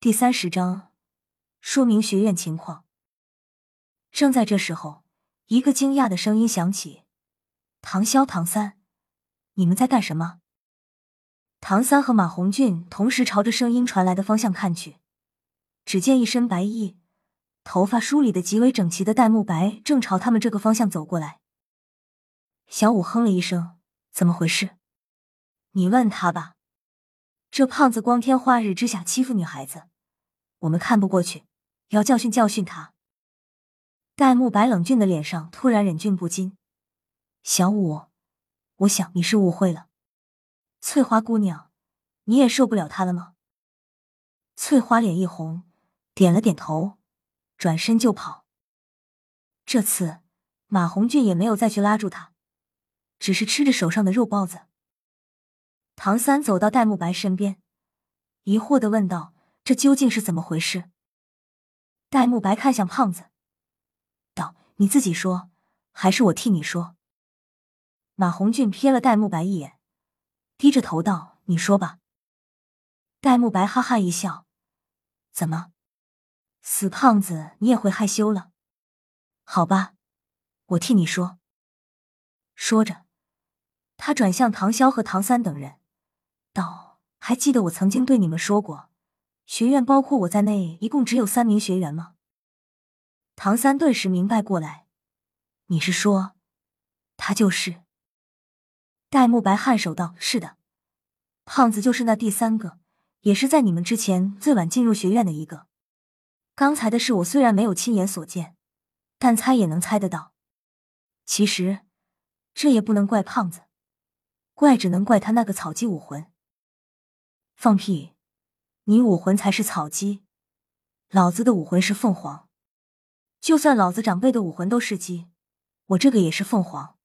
第三十章说明学院情况。正在这时候，一个惊讶的声音响起：“唐潇、唐三，你们在干什么？”唐三和马红俊同时朝着声音传来的方向看去，只见一身白衣、头发梳理的极为整齐的戴沐白正朝他们这个方向走过来。小五哼了一声：“怎么回事？你问他吧。”这胖子光天化日之下欺负女孩子，我们看不过去，要教训教训他。戴沐白冷峻的脸上突然忍俊不禁。小五，我想你是误会了。翠花姑娘，你也受不了他了吗？翠花脸一红，点了点头，转身就跑。这次马红俊也没有再去拉住他，只是吃着手上的肉包子。唐三走到戴沐白身边，疑惑的问道：“这究竟是怎么回事？”戴沐白看向胖子，道：“你自己说，还是我替你说？”马红俊瞥了戴沐白一眼，低着头道：“你说吧。”戴沐白哈哈一笑：“怎么，死胖子，你也会害羞了？好吧，我替你说。”说着，他转向唐潇和唐三等人。道：“还记得我曾经对你们说过，学院包括我在内，一共只有三名学员吗？”唐三顿时明白过来：“你是说，他就是？”戴沐白颔首道：“是的，胖子就是那第三个，也是在你们之前最晚进入学院的一个。刚才的事我虽然没有亲眼所见，但猜也能猜得到。其实，这也不能怪胖子，怪只能怪他那个草鸡武魂。”放屁！你武魂才是草鸡，老子的武魂是凤凰。就算老子长辈的武魂都是鸡，我这个也是凤凰。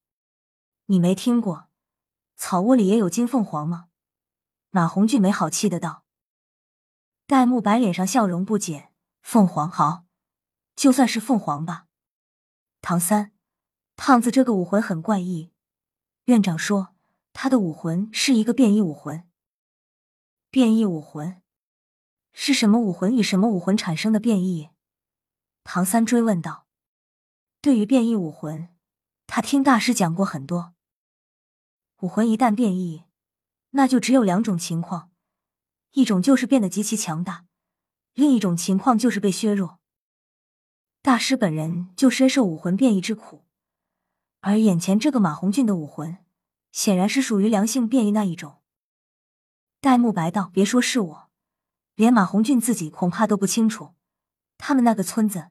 你没听过草窝里也有金凤凰吗？马红俊没好气的道。戴沐白脸上笑容不减，凤凰好，就算是凤凰吧。唐三，胖子这个武魂很怪异，院长说他的武魂是一个变异武魂。变异武魂是什么武魂与什么武魂产生的变异？唐三追问道。对于变异武魂，他听大师讲过很多。武魂一旦变异，那就只有两种情况：一种就是变得极其强大，另一种情况就是被削弱。大师本人就深受武魂变异之苦，而眼前这个马红俊的武魂，显然是属于良性变异那一种。戴沐白道：“别说是我，连马红俊自己恐怕都不清楚。他们那个村子，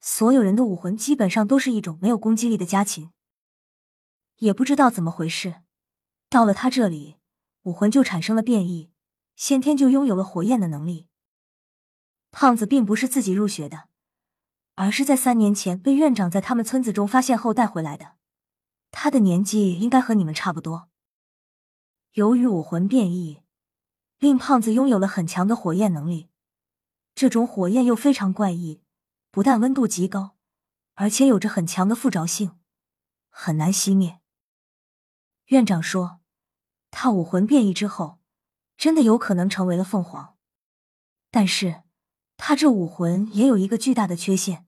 所有人的武魂基本上都是一种没有攻击力的家禽，也不知道怎么回事，到了他这里，武魂就产生了变异，先天就拥有了火焰的能力。胖子并不是自己入学的，而是在三年前被院长在他们村子中发现后带回来的。他的年纪应该和你们差不多。由于武魂变异。”令胖子拥有了很强的火焰能力，这种火焰又非常怪异，不但温度极高，而且有着很强的附着性，很难熄灭。院长说，他武魂变异之后，真的有可能成为了凤凰，但是他这武魂也有一个巨大的缺陷：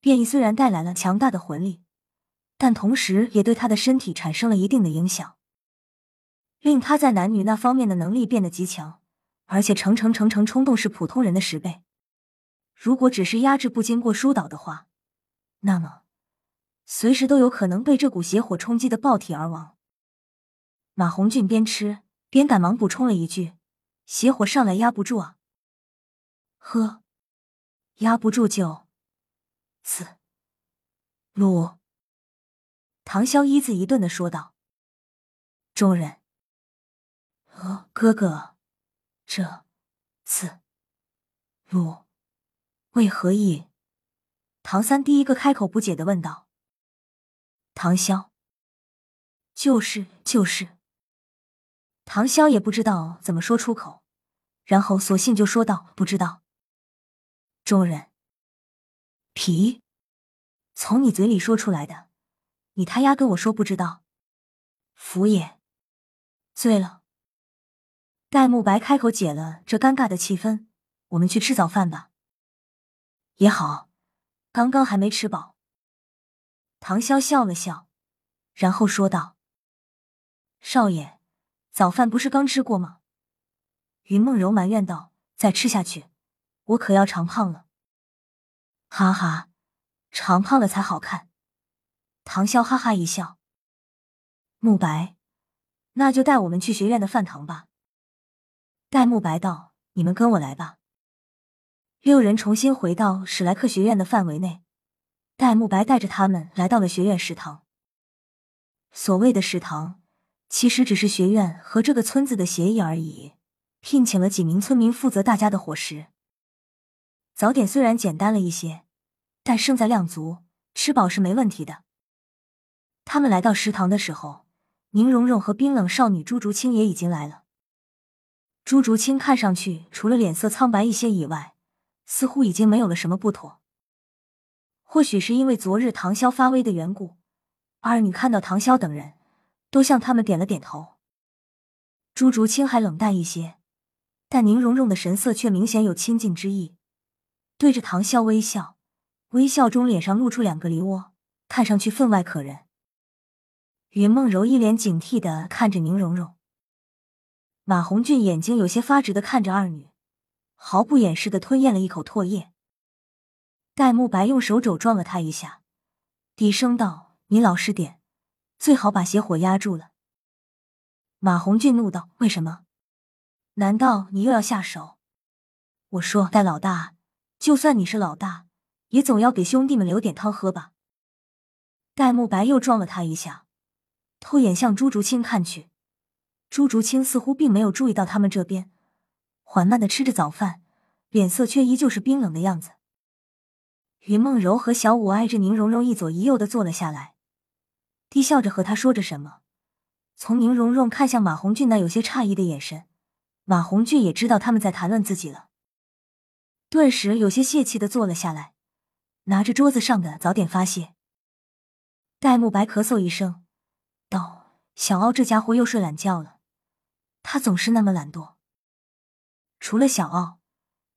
变异虽然带来了强大的魂力，但同时也对他的身体产生了一定的影响。令他在男女那方面的能力变得极强，而且成成成成冲动是普通人的十倍。如果只是压制不经过疏导的话，那么随时都有可能被这股邪火冲击的爆体而亡。马红俊边吃边赶忙补充了一句：“邪火上来压不住啊。”呵，压不住就死。鲁唐潇一字一顿的说道：“众人。”哥哥，这次路为何意？唐三第一个开口不解的问道。唐潇，就是就是。唐潇也不知道怎么说出口，然后索性就说道：“不知道。”众人，皮，从你嘴里说出来的，你他丫跟我说不知道，福也，醉了。戴沐白开口解了这尴尬的气氛，我们去吃早饭吧。也好，刚刚还没吃饱。唐潇笑了笑，然后说道：“少爷，早饭不是刚吃过吗？”云梦柔埋怨道：“再吃下去，我可要长胖了。”哈哈，长胖了才好看。唐潇哈哈一笑。慕白，那就带我们去学院的饭堂吧。戴沐白道：“你们跟我来吧。”六人重新回到史莱克学院的范围内。戴沐白带着他们来到了学院食堂。所谓的食堂，其实只是学院和这个村子的协议而已，聘请了几名村民负责大家的伙食。早点虽然简单了一些，但胜在量足，吃饱是没问题的。他们来到食堂的时候，宁荣荣和冰冷少女朱竹清也已经来了。朱竹清看上去除了脸色苍白一些以外，似乎已经没有了什么不妥。或许是因为昨日唐潇发威的缘故，二女看到唐潇等人，都向他们点了点头。朱竹清还冷淡一些，但宁荣荣的神色却明显有亲近之意，对着唐潇微笑，微笑中脸上露出两个梨窝，看上去分外可人。云梦柔一脸警惕的看着宁荣荣，马红俊眼睛有些发直的看着二女，毫不掩饰的吞咽了一口唾液。戴沐白用手肘撞了他一下，低声道：“你老实点，最好把邪火压住了。”马红俊怒道：“为什么？难道你又要下手？”我说：“戴老大，就算你是老大，也总要给兄弟们留点汤喝吧。”戴沐白又撞了他一下，偷眼向朱竹清看去。朱竹清似乎并没有注意到他们这边，缓慢的吃着早饭，脸色却依旧是冰冷的样子。云梦柔和小舞挨着宁荣荣一左一右的坐了下来，低笑着和他说着什么。从宁荣荣看向马红俊那有些诧异的眼神，马红俊也知道他们在谈论自己了，顿时有些泄气的坐了下来，拿着桌子上的早点发泄。戴沐白咳嗽一声，道：“小傲这家伙又睡懒觉了，他总是那么懒惰。除了小奥，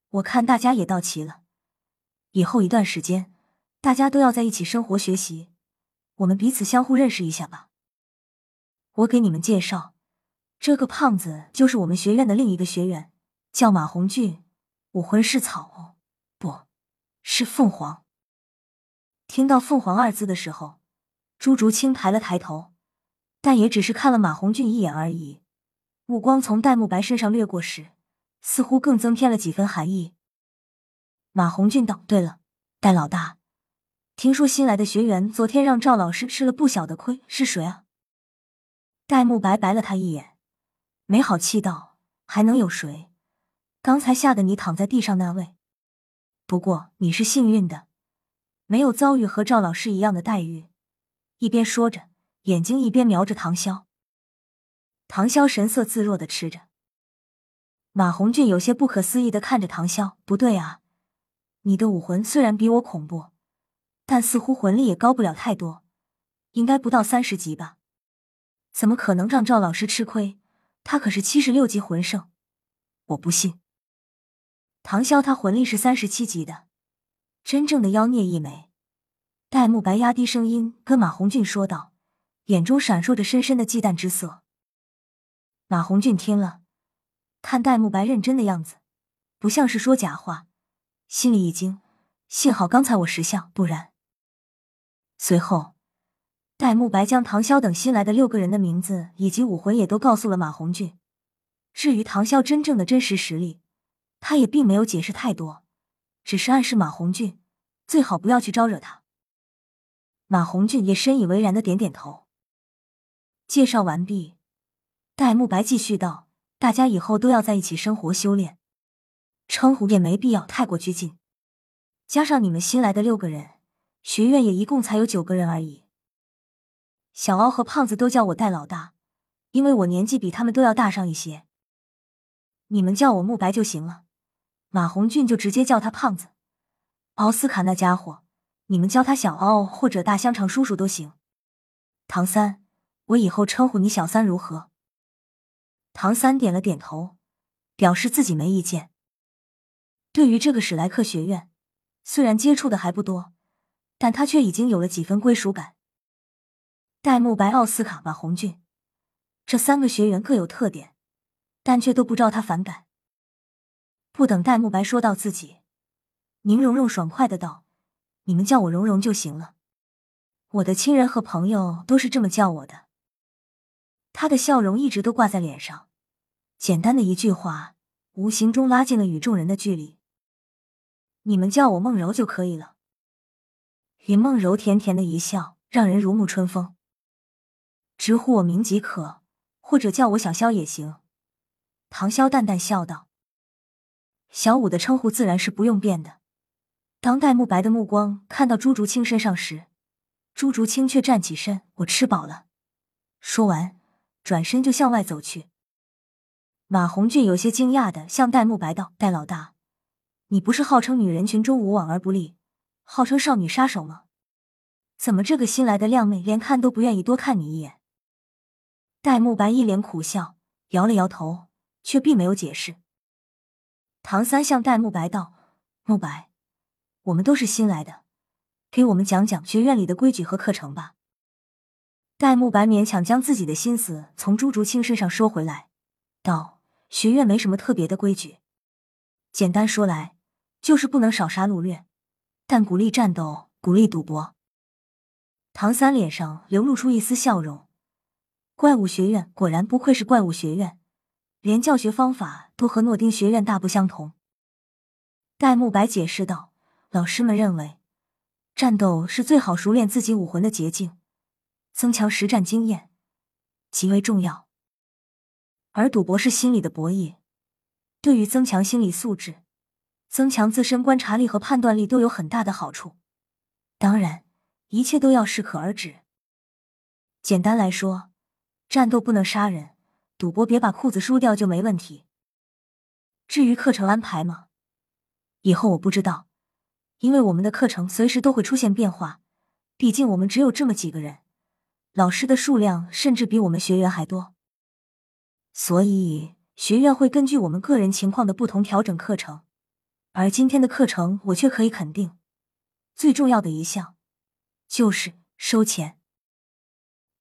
我看大家也到齐了。”以后一段时间，大家都要在一起生活学习，我们彼此相互认识一下吧。我给你们介绍，这个胖子就是我们学院的另一个学员，叫马红俊，武魂是草哦，不是凤凰。听到“凤凰”二字的时候，朱竹清抬了抬头，但也只是看了马红俊一眼而已，目光从戴沐白身上掠过时，似乎更增添了几分寒意。马红俊道：“对了，戴老大，听说新来的学员昨天让赵老师吃了不小的亏，是谁啊？”戴沐白白了他一眼，没好气道：“还能有谁？刚才吓得你躺在地上那位。不过你是幸运的，没有遭遇和赵老师一样的待遇。”一边说着，眼睛一边瞄着唐潇。唐潇神色自若的吃着。马红俊有些不可思议的看着唐潇：“不对啊。”你的武魂虽然比我恐怖，但似乎魂力也高不了太多，应该不到三十级吧？怎么可能让赵老师吃亏？他可是七十六级魂圣，我不信。唐潇他魂力是三十七级的，真正的妖孽一枚。戴沐白压低声音跟马红俊说道，眼中闪烁着深深的忌惮之色。马红俊听了，看戴沐白认真的样子，不像是说假话。心里一惊，幸好刚才我识相，不然。随后，戴沐白将唐潇等新来的六个人的名字以及武魂也都告诉了马红俊。至于唐潇真正的真实实力，他也并没有解释太多，只是暗示马红俊最好不要去招惹他。马红俊也深以为然的点点头。介绍完毕，戴沐白继续道：“大家以后都要在一起生活修炼。”称呼也没必要太过拘谨，加上你们新来的六个人，学院也一共才有九个人而已。小奥和胖子都叫我戴老大，因为我年纪比他们都要大上一些。你们叫我慕白就行了，马红俊就直接叫他胖子。奥斯卡那家伙，你们叫他小奥或者大香肠叔叔都行。唐三，我以后称呼你小三如何？唐三点了点头，表示自己没意见。对于这个史莱克学院，虽然接触的还不多，但他却已经有了几分归属感。戴沐白、奥斯卡、马红俊这三个学员各有特点，但却都不招他反感。不等戴沐白说到自己，宁荣荣爽快的道：“你们叫我蓉蓉就行了，我的亲人和朋友都是这么叫我的。”他的笑容一直都挂在脸上，简单的一句话，无形中拉近了与众人的距离。你们叫我梦柔就可以了。云梦柔甜甜的一笑，让人如沐春风。直呼我名即可，或者叫我小萧也行。唐潇淡淡笑道：“小五的称呼自然是不用变的。”当戴沐白的目光看到朱竹清身上时，朱竹清却站起身：“我吃饱了。”说完。转身就向外走去。马红俊有些惊讶的向戴沐白道：“戴老大，你不是号称女人群中无往而不利，号称少女杀手吗？怎么这个新来的靓妹连看都不愿意多看你一眼？”戴沐白一脸苦笑，摇了摇头，却并没有解释。唐三向戴沐白道：“沐白，我们都是新来的，给我们讲讲学院里的规矩和课程吧。”戴沐白勉强将自己的心思从朱竹清身上收回来，道：“学院没什么特别的规矩，简单说来，就是不能少杀掳掠，但鼓励战斗，鼓励赌博。”唐三脸上流露出一丝笑容。怪物学院果然不愧是怪物学院，连教学方法都和诺丁学院大不相同。戴沐白解释道：“老师们认为，战斗是最好熟练自己武魂的捷径。”增强实战经验极为重要，而赌博是心理的博弈，对于增强心理素质、增强自身观察力和判断力都有很大的好处。当然，一切都要适可而止。简单来说，战斗不能杀人，赌博别把裤子输掉就没问题。至于课程安排嘛，以后我不知道，因为我们的课程随时都会出现变化，毕竟我们只有这么几个人。老师的数量甚至比我们学员还多，所以学院会根据我们个人情况的不同调整课程。而今天的课程，我却可以肯定，最重要的一项就是收钱。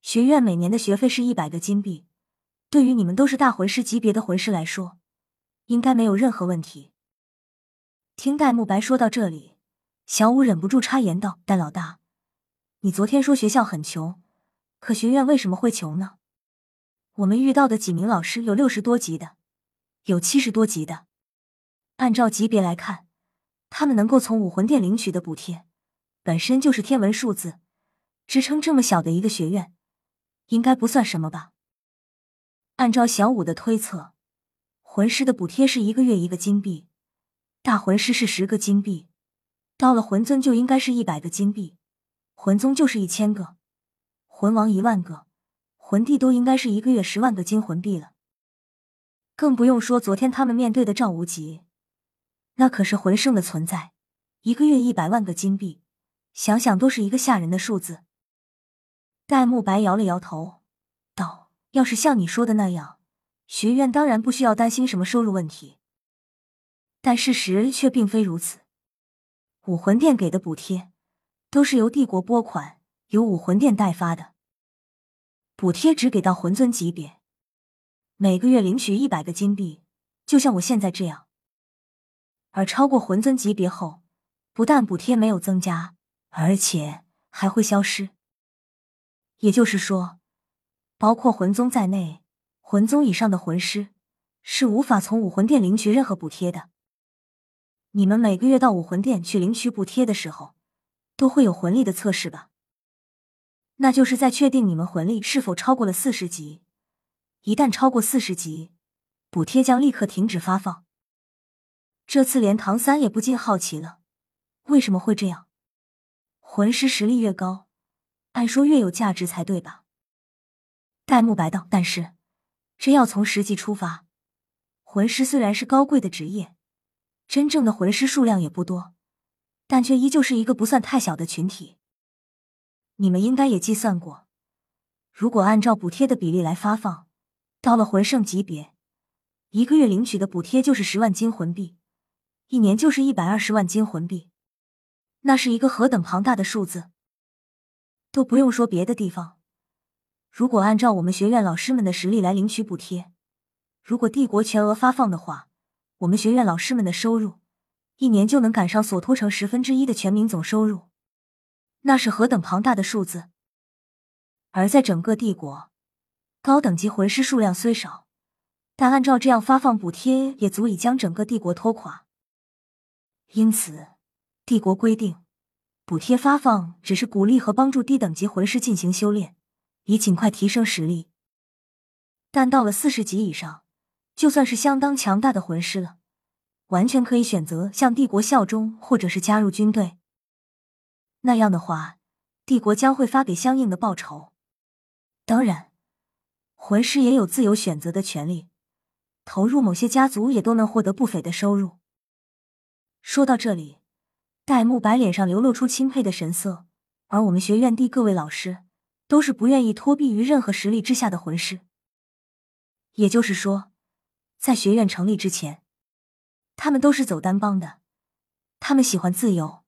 学院每年的学费是一百个金币，对于你们都是大魂师级别的魂师来说，应该没有任何问题。听戴沐白说到这里，小五忍不住插言道：“戴老大，你昨天说学校很穷。”可学院为什么会穷呢？我们遇到的几名老师有六十多级的，有七十多级的。按照级别来看，他们能够从武魂殿领取的补贴，本身就是天文数字，支撑这么小的一个学院，应该不算什么吧？按照小五的推测，魂师的补贴是一个月一个金币，大魂师是十个金币，到了魂尊就应该是一百个金币，魂宗就是一千个。魂王一万个，魂帝都应该是一个月十万个金魂币了。更不用说昨天他们面对的赵无极，那可是魂圣的存在，一个月一百万个金币，想想都是一个吓人的数字。戴沐白摇了摇头，道：“要是像你说的那样，学院当然不需要担心什么收入问题。但事实却并非如此，武魂殿给的补贴，都是由帝国拨款，由武魂殿代发的。”补贴只给到魂尊级别，每个月领取一百个金币，就像我现在这样。而超过魂尊级别后，不但补贴没有增加，而且还会消失。也就是说，包括魂宗在内，魂宗以上的魂师是无法从武魂殿领取任何补贴的。你们每个月到武魂殿去领取补贴的时候，都会有魂力的测试吧？那就是在确定你们魂力是否超过了四十级，一旦超过四十级，补贴将立刻停止发放。这次连唐三也不禁好奇了，为什么会这样？魂师实力越高，按说越有价值才对吧？戴沐白道：“但是，真要从实际出发，魂师虽然是高贵的职业，真正的魂师数量也不多，但却依旧是一个不算太小的群体。”你们应该也计算过，如果按照补贴的比例来发放，到了魂圣级别，一个月领取的补贴就是十万金魂币，一年就是一百二十万金魂币，那是一个何等庞大的数字！都不用说别的地方，如果按照我们学院老师们的实力来领取补贴，如果帝国全额发放的话，我们学院老师们的收入一年就能赶上索托城十分之一的全民总收入，那是何等庞大的数字！而在整个帝国，高等级魂师数量虽少，但按照这样发放补贴，也足以将整个帝国拖垮。因此，帝国规定，补贴发放只是鼓励和帮助低等级魂师进行修炼，以尽快提升实力。但到了四十级以上，就算是相当强大的魂师了，完全可以选择向帝国效忠，或者是加入军队。那样的话，帝国将会发给相应的报酬。当然，魂师也有自由选择的权利，投入某些家族也都能获得不菲的收入。说到这里，戴沐白脸上流露出钦佩的神色，而我们学院地各位老师都是不愿意托庇于任何实力之下的魂师。也就是说。在学院成立之前，他们都是走单帮的。他们喜欢自由，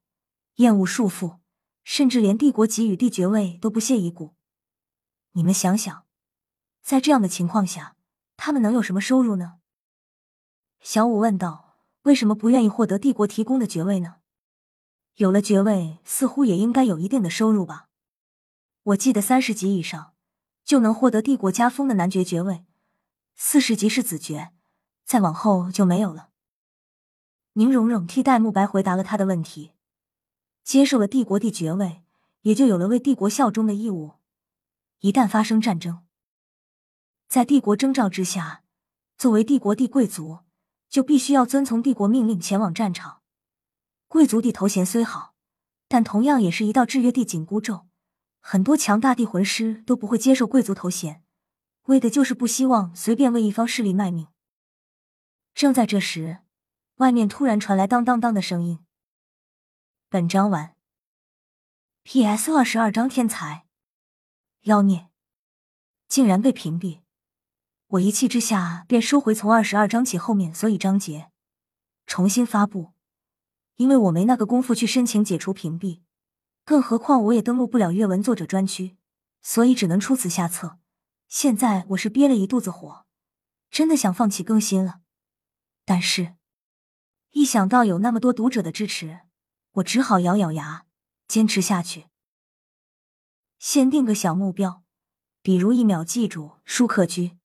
厌恶束缚，甚至连帝国给予帝爵位都不屑一顾。你们想想，在这样的情况下，他们能有什么收入呢？小五问道：“为什么不愿意获得帝国提供的爵位呢？有了爵位，似乎也应该有一定的收入吧？我记得三十级以上就能获得帝国加封的男爵爵位，四十级是子爵。”再往后就没有了。宁荣荣替戴沐白回答了他的问题，接受了帝国帝爵位，也就有了为帝国效忠的义务。一旦发生战争，在帝国征召之下，作为帝国帝贵族，就必须要遵从帝国命令前往战场。贵族帝头衔虽好，但同样也是一道制约帝紧箍咒。很多强大帝魂师都不会接受贵族头衔，为的就是不希望随便为一方势力卖命。正在这时，外面突然传来当当当的声音。本章完。P.S. 二十二章天才，妖孽竟然被屏蔽，我一气之下便收回从二十二章起后面所有章节，重新发布。因为我没那个功夫去申请解除屏蔽，更何况我也登录不了阅文作者专区，所以只能出此下策。现在我是憋了一肚子火，真的想放弃更新了。但是，一想到有那么多读者的支持，我只好咬咬牙坚持下去。先定个小目标，比如一秒记住舒克居。